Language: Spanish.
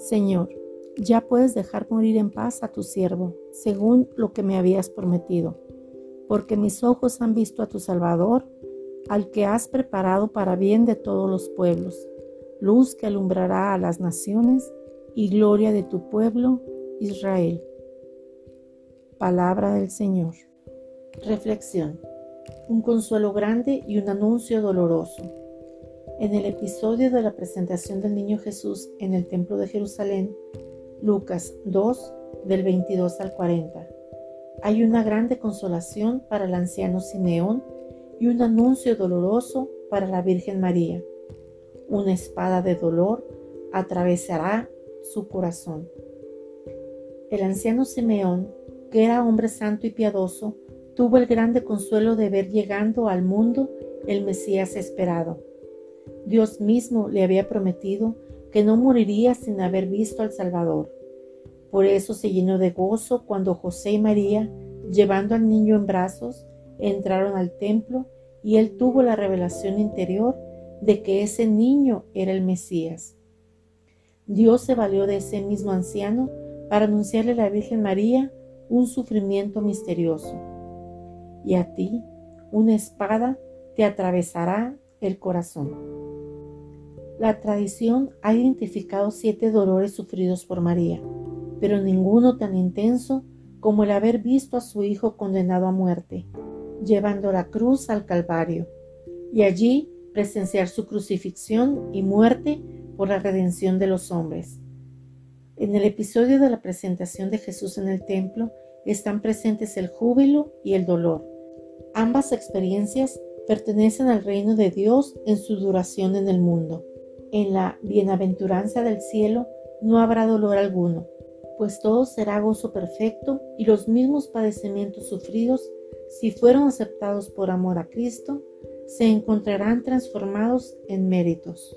Señor, ya puedes dejar morir en paz a tu siervo, según lo que me habías prometido, porque mis ojos han visto a tu Salvador, al que has preparado para bien de todos los pueblos, luz que alumbrará a las naciones y gloria de tu pueblo, Israel. Palabra del Señor. Reflexión. Un consuelo grande y un anuncio doloroso. En el episodio de la presentación del niño Jesús en el templo de Jerusalén, Lucas 2, del 22 al 40, hay una grande consolación para el anciano Simeón y un anuncio doloroso para la Virgen María. Una espada de dolor atravesará su corazón. El anciano Simeón, que era hombre santo y piadoso, tuvo el grande consuelo de ver llegando al mundo el Mesías esperado Dios mismo le había prometido que no moriría sin haber visto al Salvador. Por eso se llenó de gozo cuando José y María, llevando al niño en brazos, entraron al templo y él tuvo la revelación interior de que ese niño era el Mesías. Dios se valió de ese mismo anciano para anunciarle a la Virgen María un sufrimiento misterioso. Y a ti una espada te atravesará el corazón. La tradición ha identificado siete dolores sufridos por María, pero ninguno tan intenso como el haber visto a su hijo condenado a muerte, llevando la cruz al Calvario, y allí presenciar su crucifixión y muerte por la redención de los hombres. En el episodio de la presentación de Jesús en el templo están presentes el júbilo y el dolor. Ambas experiencias pertenecen al reino de Dios en su duración en el mundo. En la bienaventuranza del cielo no habrá dolor alguno, pues todo será gozo perfecto y los mismos padecimientos sufridos, si fueron aceptados por amor a Cristo, se encontrarán transformados en méritos.